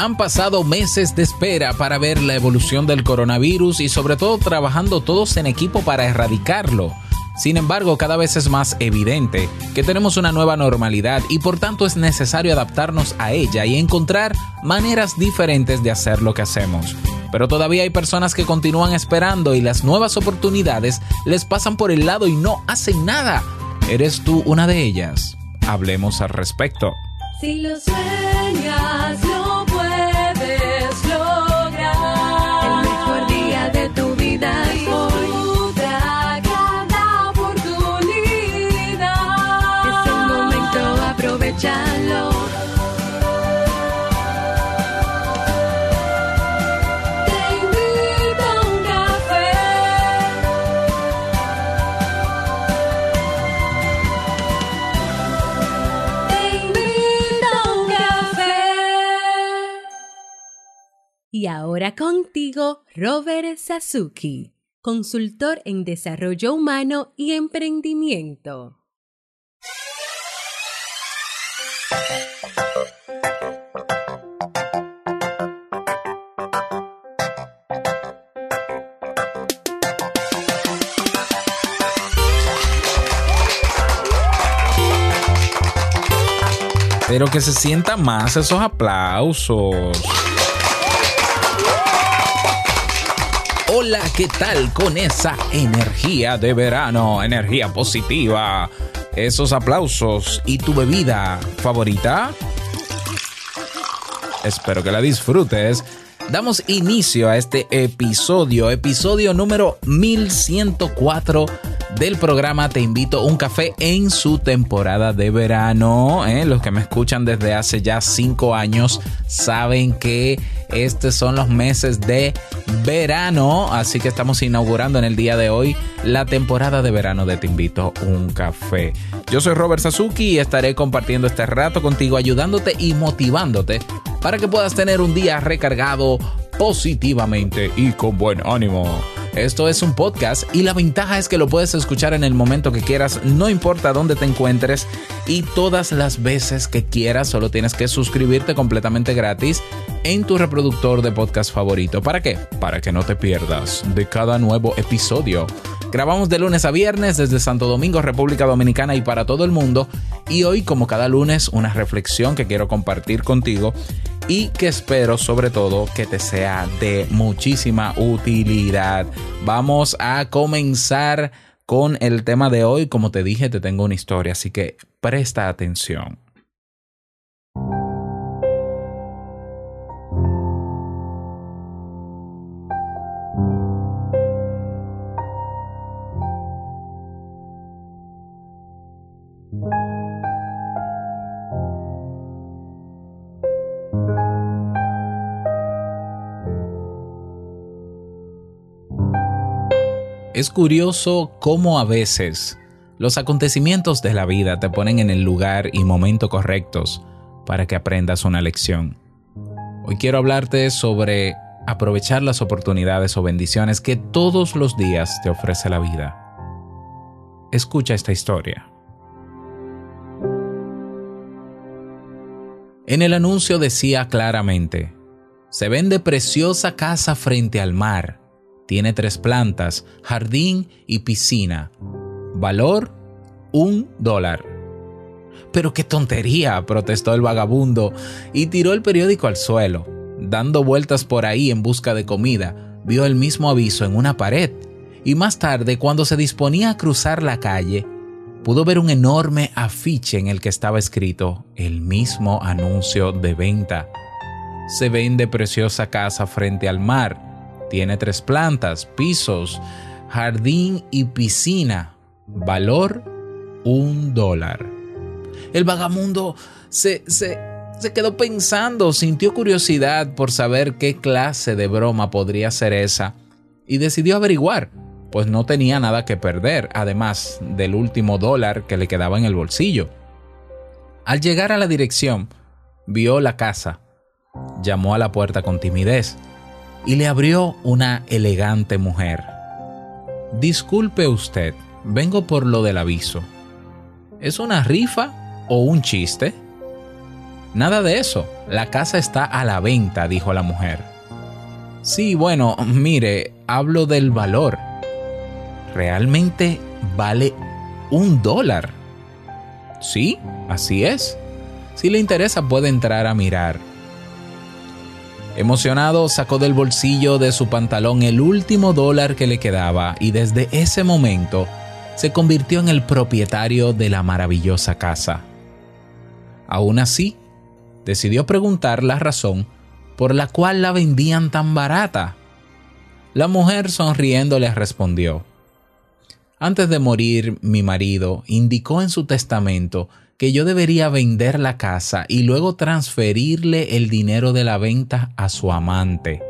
Han pasado meses de espera para ver la evolución del coronavirus y sobre todo trabajando todos en equipo para erradicarlo. Sin embargo, cada vez es más evidente que tenemos una nueva normalidad y por tanto es necesario adaptarnos a ella y encontrar maneras diferentes de hacer lo que hacemos. Pero todavía hay personas que continúan esperando y las nuevas oportunidades les pasan por el lado y no hacen nada. ¿Eres tú una de ellas? Hablemos al respecto. Si lo sueñas, ahora contigo, Robert Sasuki, consultor en desarrollo humano y emprendimiento. Pero que se sientan más esos aplausos. ¿Qué tal con esa energía de verano? Energía positiva. Esos aplausos y tu bebida favorita. Espero que la disfrutes. Damos inicio a este episodio, episodio número 1104 del programa Te invito a un café en su temporada de verano. ¿eh? Los que me escuchan desde hace ya cinco años saben que estos son los meses de verano, así que estamos inaugurando en el día de hoy la temporada de verano de Te invito un café. Yo soy Robert Sasuki y estaré compartiendo este rato contigo, ayudándote y motivándote para que puedas tener un día recargado positivamente y con buen ánimo. Esto es un podcast y la ventaja es que lo puedes escuchar en el momento que quieras, no importa dónde te encuentres y todas las veces que quieras, solo tienes que suscribirte completamente gratis en tu reproductor de podcast favorito. ¿Para qué? Para que no te pierdas de cada nuevo episodio. Grabamos de lunes a viernes desde Santo Domingo, República Dominicana y para todo el mundo. Y hoy, como cada lunes, una reflexión que quiero compartir contigo y que espero sobre todo que te sea de muchísima utilidad. Vamos a comenzar con el tema de hoy. Como te dije, te tengo una historia, así que presta atención. Es curioso cómo a veces los acontecimientos de la vida te ponen en el lugar y momento correctos para que aprendas una lección. Hoy quiero hablarte sobre aprovechar las oportunidades o bendiciones que todos los días te ofrece la vida. Escucha esta historia. En el anuncio decía claramente, se vende preciosa casa frente al mar tiene tres plantas, jardín y piscina. Valor, un dólar. Pero qué tontería, protestó el vagabundo y tiró el periódico al suelo. Dando vueltas por ahí en busca de comida, vio el mismo aviso en una pared y más tarde, cuando se disponía a cruzar la calle, pudo ver un enorme afiche en el que estaba escrito el mismo anuncio de venta. Se vende preciosa casa frente al mar tiene tres plantas, pisos, jardín y piscina. Valor un dólar. El vagamundo se, se, se quedó pensando, sintió curiosidad por saber qué clase de broma podría ser esa y decidió averiguar, pues no tenía nada que perder, además del último dólar que le quedaba en el bolsillo. Al llegar a la dirección, vio la casa, llamó a la puerta con timidez y le abrió una elegante mujer. Disculpe usted, vengo por lo del aviso. ¿Es una rifa o un chiste? Nada de eso. La casa está a la venta, dijo la mujer. Sí, bueno, mire, hablo del valor. Realmente vale un dólar. Sí, así es. Si le interesa puede entrar a mirar. Emocionado sacó del bolsillo de su pantalón el último dólar que le quedaba y desde ese momento se convirtió en el propietario de la maravillosa casa. Aún así, decidió preguntar la razón por la cual la vendían tan barata. La mujer sonriendo le respondió, Antes de morir, mi marido indicó en su testamento que yo debería vender la casa y luego transferirle el dinero de la venta a su amante.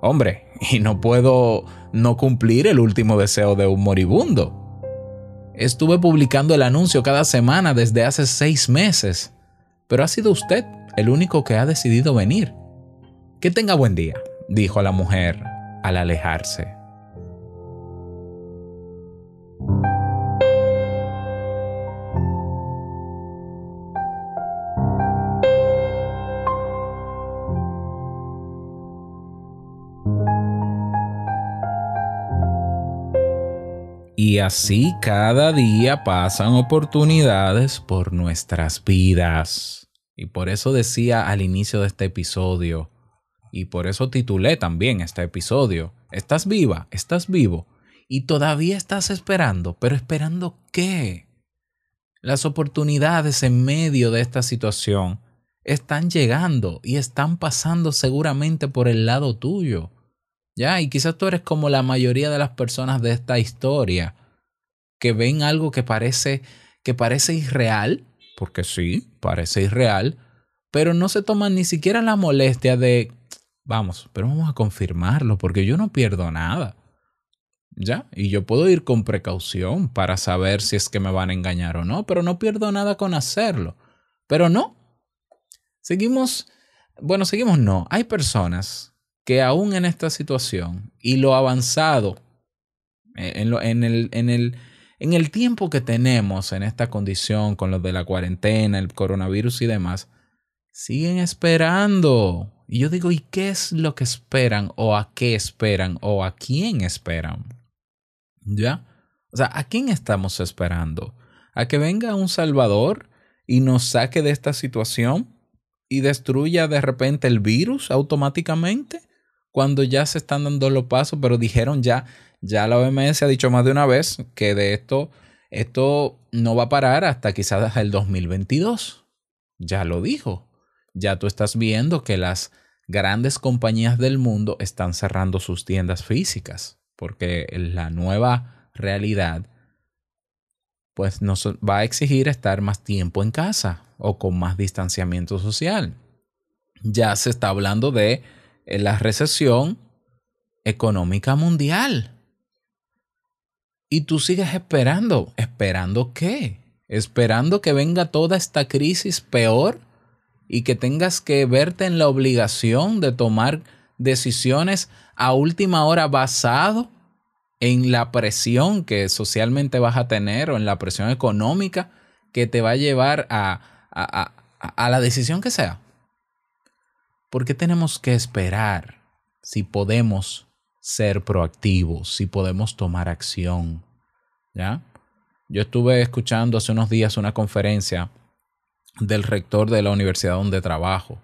Hombre, y no puedo no cumplir el último deseo de un moribundo. Estuve publicando el anuncio cada semana desde hace seis meses, pero ha sido usted el único que ha decidido venir. Que tenga buen día, dijo la mujer al alejarse. Y así cada día pasan oportunidades por nuestras vidas. Y por eso decía al inicio de este episodio, y por eso titulé también este episodio, ¿estás viva? ¿Estás vivo? Y todavía estás esperando, pero esperando qué? Las oportunidades en medio de esta situación están llegando y están pasando seguramente por el lado tuyo. Ya, y quizás tú eres como la mayoría de las personas de esta historia que ven algo que parece que parece irreal, porque sí, parece irreal, pero no se toman ni siquiera la molestia de vamos, pero vamos a confirmarlo porque yo no pierdo nada. ¿Ya? Y yo puedo ir con precaución para saber si es que me van a engañar o no, pero no pierdo nada con hacerlo. Pero no. Seguimos, bueno, seguimos no. Hay personas que aún en esta situación y lo avanzado, eh, en, lo, en, el, en, el, en el tiempo que tenemos en esta condición con lo de la cuarentena, el coronavirus y demás, siguen esperando. Y yo digo, ¿y qué es lo que esperan? ¿O a qué esperan? ¿O a quién esperan? ¿Ya? O sea, ¿a quién estamos esperando? ¿A que venga un Salvador y nos saque de esta situación y destruya de repente el virus automáticamente? cuando ya se están dando los pasos, pero dijeron ya, ya la OMS ha dicho más de una vez que de esto, esto no va a parar hasta quizás el 2022. Ya lo dijo. Ya tú estás viendo que las grandes compañías del mundo están cerrando sus tiendas físicas, porque la nueva realidad pues nos va a exigir estar más tiempo en casa o con más distanciamiento social. Ya se está hablando de en la recesión económica mundial. Y tú sigues esperando. ¿Esperando qué? Esperando que venga toda esta crisis peor y que tengas que verte en la obligación de tomar decisiones a última hora basado en la presión que socialmente vas a tener o en la presión económica que te va a llevar a, a, a, a la decisión que sea. ¿Por qué tenemos que esperar si podemos ser proactivos, si podemos tomar acción? ¿Ya? Yo estuve escuchando hace unos días una conferencia del rector de la universidad donde trabajo.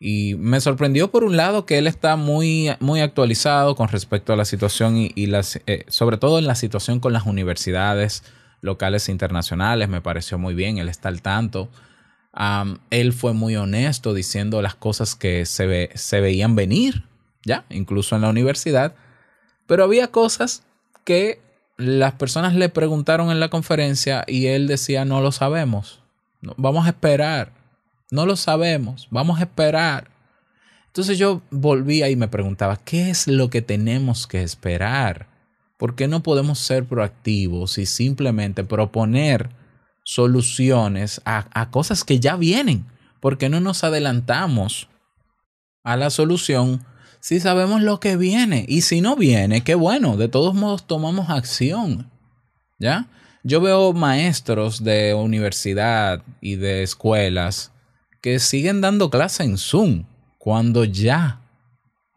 Y me sorprendió por un lado que él está muy, muy actualizado con respecto a la situación y, las, eh, sobre todo en la situación con las universidades locales e internacionales. Me pareció muy bien, él está al tanto él fue muy honesto diciendo las cosas que se, ve, se veían venir, ya, incluso en la universidad. Pero había cosas que las personas le preguntaron en la conferencia y él decía, no lo sabemos, vamos a esperar, no lo sabemos, vamos a esperar. Entonces yo volvía y me preguntaba, ¿qué es lo que tenemos que esperar? ¿Por qué no podemos ser proactivos y simplemente proponer soluciones a, cosas que ya vienen. porque no nos adelantamos a la solución si sabemos lo que viene? Y si no viene, qué bueno, de todos modos tomamos acción. ¿Ya? Yo veo maestros de universidad y de escuelas que siguen dando clase en Zoom, cuando ya,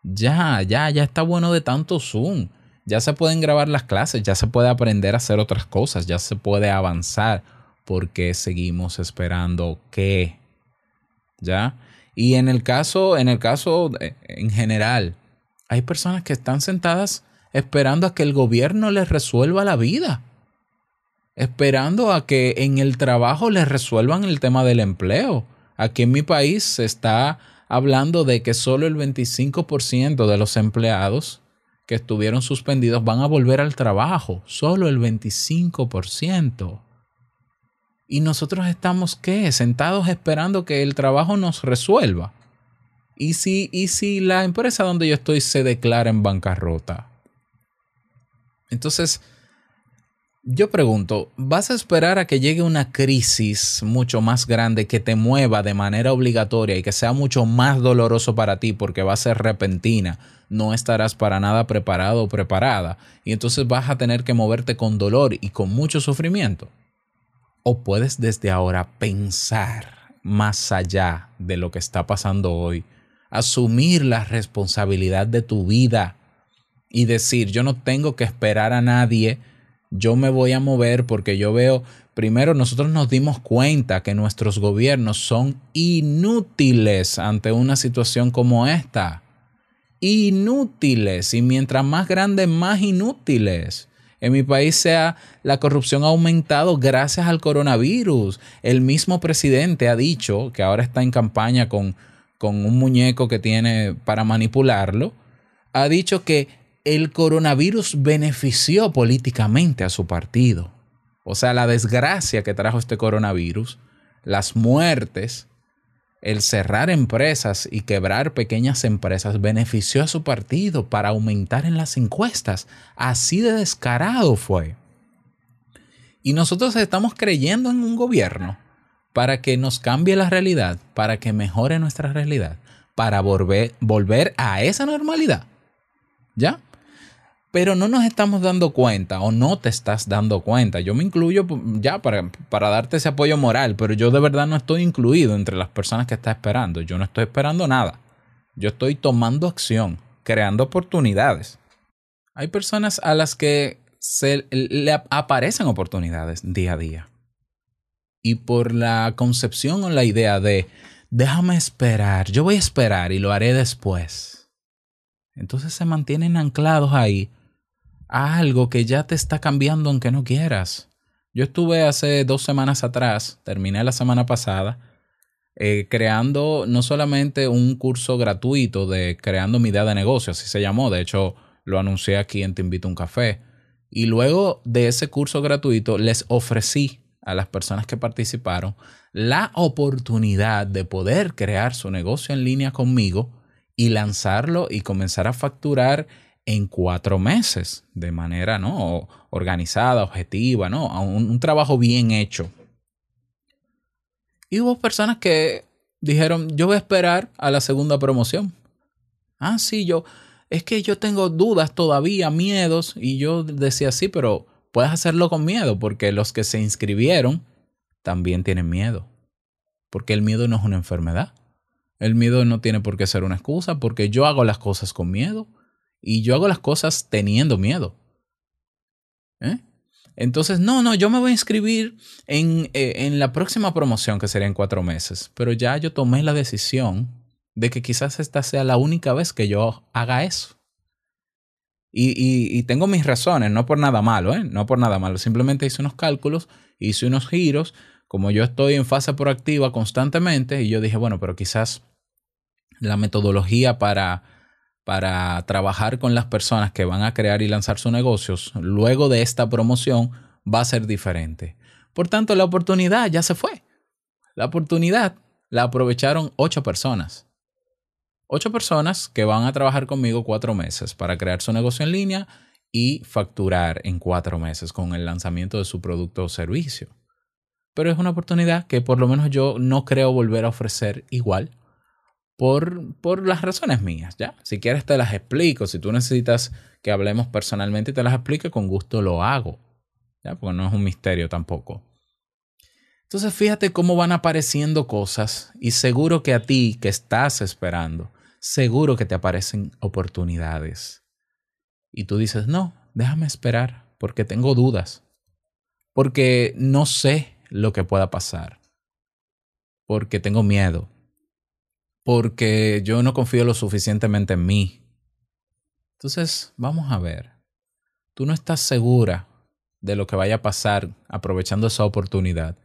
ya, ya, ya está bueno de tanto Zoom. Ya se pueden grabar las clases, ya se puede aprender a hacer otras cosas, ya se puede avanzar. porque seguimos esperando qué? ¿Ya? Y en el caso, en el caso en general, hay personas que están sentadas esperando a que el gobierno les resuelva la vida. Esperando a que en el trabajo les resuelvan el tema del empleo. Aquí en mi país se está hablando de que solo el 25% de los empleados que estuvieron suspendidos van a volver al trabajo. Solo el 25%. Y nosotros estamos, ¿qué? Sentados esperando que el trabajo nos resuelva. ¿Y si, y si la empresa donde yo estoy se declara en bancarrota? Entonces, yo pregunto, ¿vas a esperar a que llegue una crisis mucho más grande que te mueva de manera obligatoria y que sea mucho más doloroso para ti porque va a ser repentina? No estarás para nada preparado o preparada y entonces vas a tener que moverte con dolor y con mucho sufrimiento. O puedes desde ahora pensar más allá de lo que está pasando hoy, asumir la responsabilidad de tu vida y decir, yo no tengo que esperar a nadie, yo me voy a mover porque yo veo, primero nosotros nos dimos cuenta que nuestros gobiernos son inútiles ante una situación como esta. Inútiles. Y mientras más grandes, más inútiles. En mi país la corrupción ha aumentado gracias al coronavirus. El mismo presidente ha dicho que ahora está en campaña con, con un muñeco que tiene para manipularlo. Ha dicho que el coronavirus benefició políticamente a su partido. O sea, la desgracia que trajo este coronavirus, las muertes, el cerrar empresas y quebrar pequeñas empresas benefició a su partido para aumentar en las encuestas. Así de descarado fue. Y nosotros estamos creyendo en un gobierno para que nos cambie la realidad, para que mejore nuestra realidad, para volver, volver a esa normalidad. ¿Ya? Pero no nos estamos dando cuenta o no te estás dando cuenta. Yo me incluyo ya para, para darte ese apoyo moral, pero yo de verdad no estoy incluido entre las personas que están esperando. Yo no estoy esperando nada. Yo estoy tomando acción, creando oportunidades. Hay personas a las que se le aparecen oportunidades día a día. Y por la concepción o la idea de déjame esperar, yo voy a esperar y lo haré después. Entonces se mantienen anclados ahí algo que ya te está cambiando aunque no quieras. Yo estuve hace dos semanas atrás, terminé la semana pasada, eh, creando no solamente un curso gratuito de creando mi idea de negocio, así se llamó, de hecho lo anuncié aquí en Te invito a un café, y luego de ese curso gratuito les ofrecí a las personas que participaron la oportunidad de poder crear su negocio en línea conmigo y lanzarlo y comenzar a facturar en cuatro meses de manera ¿no? organizada, objetiva, ¿no? Un, un, trabajo bien hecho. Y hubo personas que dijeron, yo voy a esperar a la segunda promoción. Ah, sí, yo, es que yo tengo dudas todavía, miedos, y yo decía, sí, pero puedes hacerlo con miedo, porque los que se inscribieron también tienen miedo, porque el miedo no es una enfermedad. El miedo no tiene por qué ser una excusa, porque yo hago las cosas con miedo y yo hago las cosas teniendo miedo. ¿Eh? Entonces, no, no, yo me voy a inscribir en, eh, en, la próxima promoción que sería en cuatro meses, pero ya yo tomé la decisión de que quizás esta sea la única vez que yo haga eso. Y, y, y tengo mis razones, no por nada malo, ¿eh? no por nada malo, simplemente hice unos cálculos, hice unos giros, como yo estoy en fase proactiva constantemente, y yo dije, bueno, pero quizás la metodología para para trabajar con las personas que van a crear y lanzar sus negocios luego de esta promoción va a ser diferente. Por tanto, la oportunidad ya se fue. La oportunidad la aprovecharon ocho personas. Ocho personas que van a trabajar conmigo cuatro meses para crear su negocio en línea y facturar en cuatro meses con el lanzamiento de su producto o servicio. Pero es una oportunidad que por lo menos yo no creo volver a ofrecer igual por, por las razones mías, ¿ya? Si quieres te las explico, si tú necesitas que hablemos personalmente y te las explique, con gusto lo hago, ¿ya? Porque no es un misterio tampoco. Entonces fíjate cómo van apareciendo cosas y seguro que a ti que estás esperando, seguro que te aparecen oportunidades. Y tú dices, no, déjame esperar porque tengo dudas, porque no sé lo que pueda pasar, porque tengo miedo, porque yo no confío lo suficientemente en mí. Entonces, vamos a ver. Tú no estás segura de lo que vaya a pasar aprovechando esa oportunidad.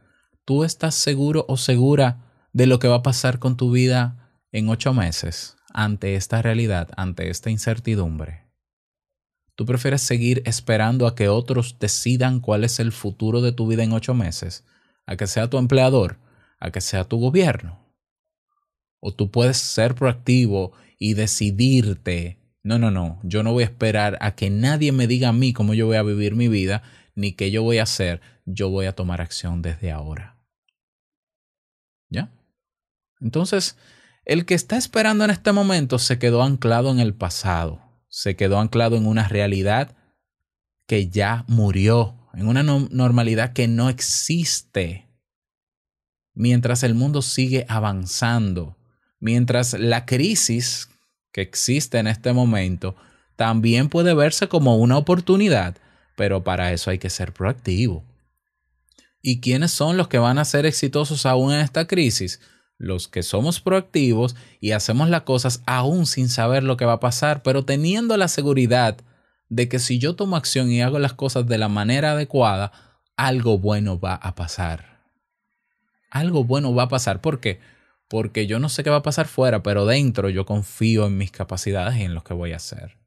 Tú estás seguro o segura de lo que va a pasar con tu vida en ocho meses ante esta realidad, ante esta incertidumbre. ¿Tú prefieres seguir esperando a que otros decidan cuál es el futuro de tu vida en ocho meses? ¿A que sea tu empleador? ¿A que sea tu gobierno? ¿O tú puedes ser proactivo y decidirte? No, no, no, yo no voy a esperar a que nadie me diga a mí cómo yo voy a vivir mi vida, ni qué yo voy a hacer, yo voy a tomar acción desde ahora. ¿Ya? Entonces, el que está esperando en este momento se quedó anclado en el pasado, se quedó anclado en una realidad que ya murió, en una normalidad que no existe. Mientras el mundo sigue avanzando, mientras la crisis que existe en este momento también puede verse como una oportunidad, pero para eso hay que ser proactivo. ¿Y quiénes son los que van a ser exitosos aún en esta crisis? Los que somos proactivos y hacemos las cosas aún sin saber lo que va a pasar, pero teniendo la seguridad de que si yo tomo acción y hago las cosas de la manera adecuada, algo bueno va a pasar. Algo bueno va a pasar. ¿Por qué? Porque yo no sé qué va a pasar fuera, pero dentro yo confío en mis capacidades y en lo que voy a hacer.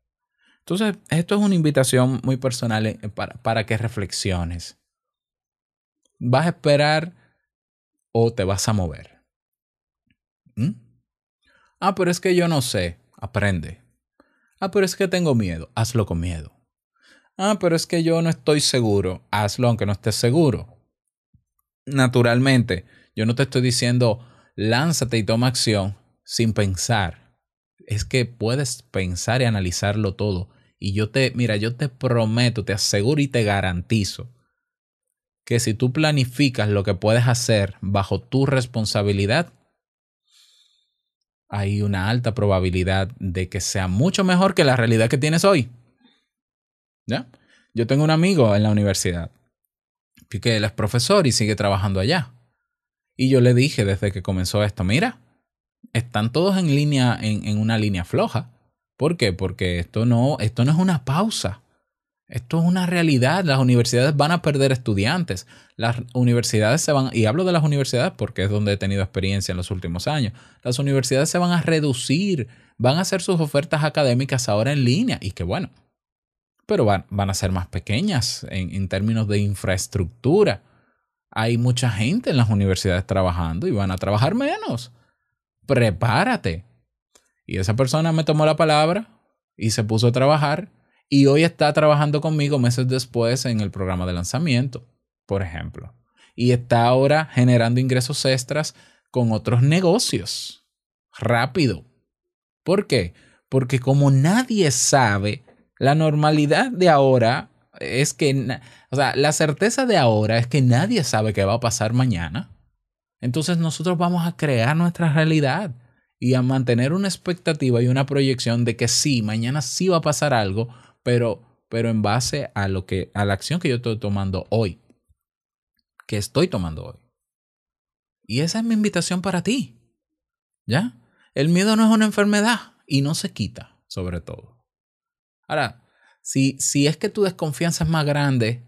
Entonces, esto es una invitación muy personal eh, para, que reflexiones. ¿Vas a esperar o te vas a mover? ¿Mm? Ah, pero es que yo no sé. Aprende. Ah, pero es que tengo miedo. Hazlo con miedo. Ah, pero es que yo no estoy seguro. Hazlo aunque no estés seguro. Naturalmente, yo no te estoy diciendo, lánzate y toma acción sin pensar. Es que puedes pensar y analizarlo todo. Y yo te, mira, yo te prometo, te aseguro y te garantizo que si tú planificas lo que puedes hacer bajo tu responsabilidad, hay una alta probabilidad de que sea mucho mejor que la realidad que tienes hoy. Yo tengo un amigo en la universidad que él es profesor y sigue trabajando allá. Y yo le dije desde que comenzó esto, mira, están todos en línea, en, en, una línea floja. ¿Por qué? Porque esto no, esto no es una pausa. Esto es una realidad. Las universidades van a perder estudiantes. Las universidades se van, y hablo de las universidades porque es donde he tenido experiencia en los últimos años. Las universidades se van a reducir, van a hacer sus ofertas académicas ahora en línea. Y qué bueno. Pero van, van a ser más pequeñas en, en términos de infraestructura hay mucha gente en las universidades trabajando y van a trabajar menos. Prepárate. Y esa persona me tomó la palabra y se puso a trabajar y hoy está trabajando conmigo meses después en el programa de lanzamiento, por ejemplo. Y está ahora generando ingresos extras con otros negocios. Rápido. ¿Por qué? Porque como nadie sabe, la normalidad de ahora es que, o sea, la certeza de ahora es que nadie sabe qué va a pasar mañana. Entonces nosotros vamos a crear nuestra realidad y a mantener una expectativa y una proyección de que sí, mañana sí va a pasar algo, pero, pero en base a lo que, a la acción que yo estoy tomando hoy, que estoy tomando hoy. Y esa es mi invitación para ti. ¿Ya? El miedo no es una enfermedad y no se quita, sobre todo. Ahora, si, si es que tu desconfianza es más grande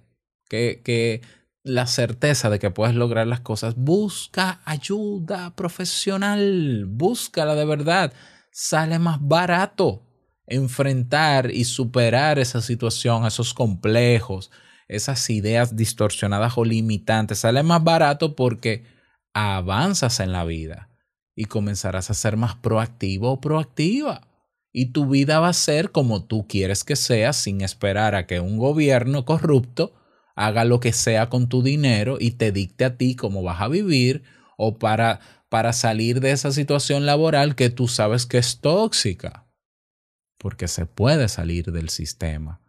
que, que la certeza de que puedes lograr las cosas, busca ayuda profesional, búscala de verdad. Sale más barato enfrentar y superar esa situación, esos complejos, esas ideas distorsionadas o limitantes. Sale más barato porque avanzas en la vida y comenzarás a ser más proactivo o proactiva y tu vida va a ser como tú quieres que sea sin esperar a que un gobierno corrupto haga lo que sea con tu dinero y te dicte a ti cómo vas a vivir o para, para salir de esa situación laboral que tú sabes que es tóxica. Porque se puede salir del sistema.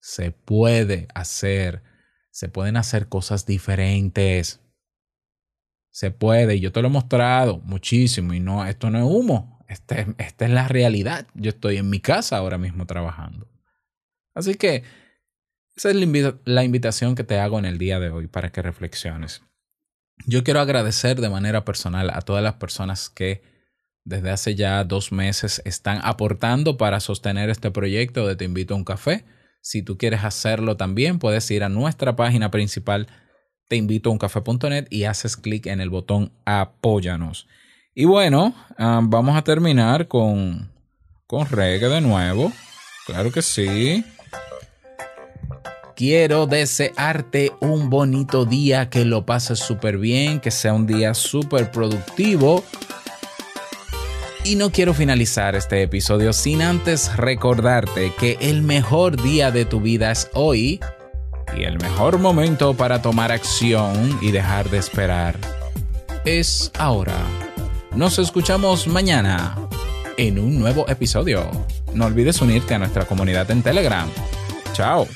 Se puede hacer, se pueden hacer cosas diferentes. Se puede, y yo te lo he mostrado muchísimo, y no, esto no es humo, esta es la realidad. Yo estoy en mi casa ahora mismo trabajando. Así que esa es la, invita la invitación que te hago en el día de hoy para que reflexiones. Yo quiero agradecer de manera personal a todas las personas que desde hace ya dos meses están aportando para sostener este proyecto de Te invito a un café. Si tú quieres hacerlo también, puedes ir a nuestra página principal teinvitouncafé.net y haces clic en el botón Apóyanos. Y bueno, um, vamos a terminar con, con reggae de nuevo. Claro que sí. Quiero desearte un bonito día, que lo pases súper bien, que sea un día súper productivo. Y no quiero finalizar este episodio sin antes recordarte que el mejor día de tu vida es hoy y el mejor momento para tomar acción y dejar de esperar es ahora. Nos escuchamos mañana en un nuevo episodio. No olvides unirte a nuestra comunidad en Telegram. Chao.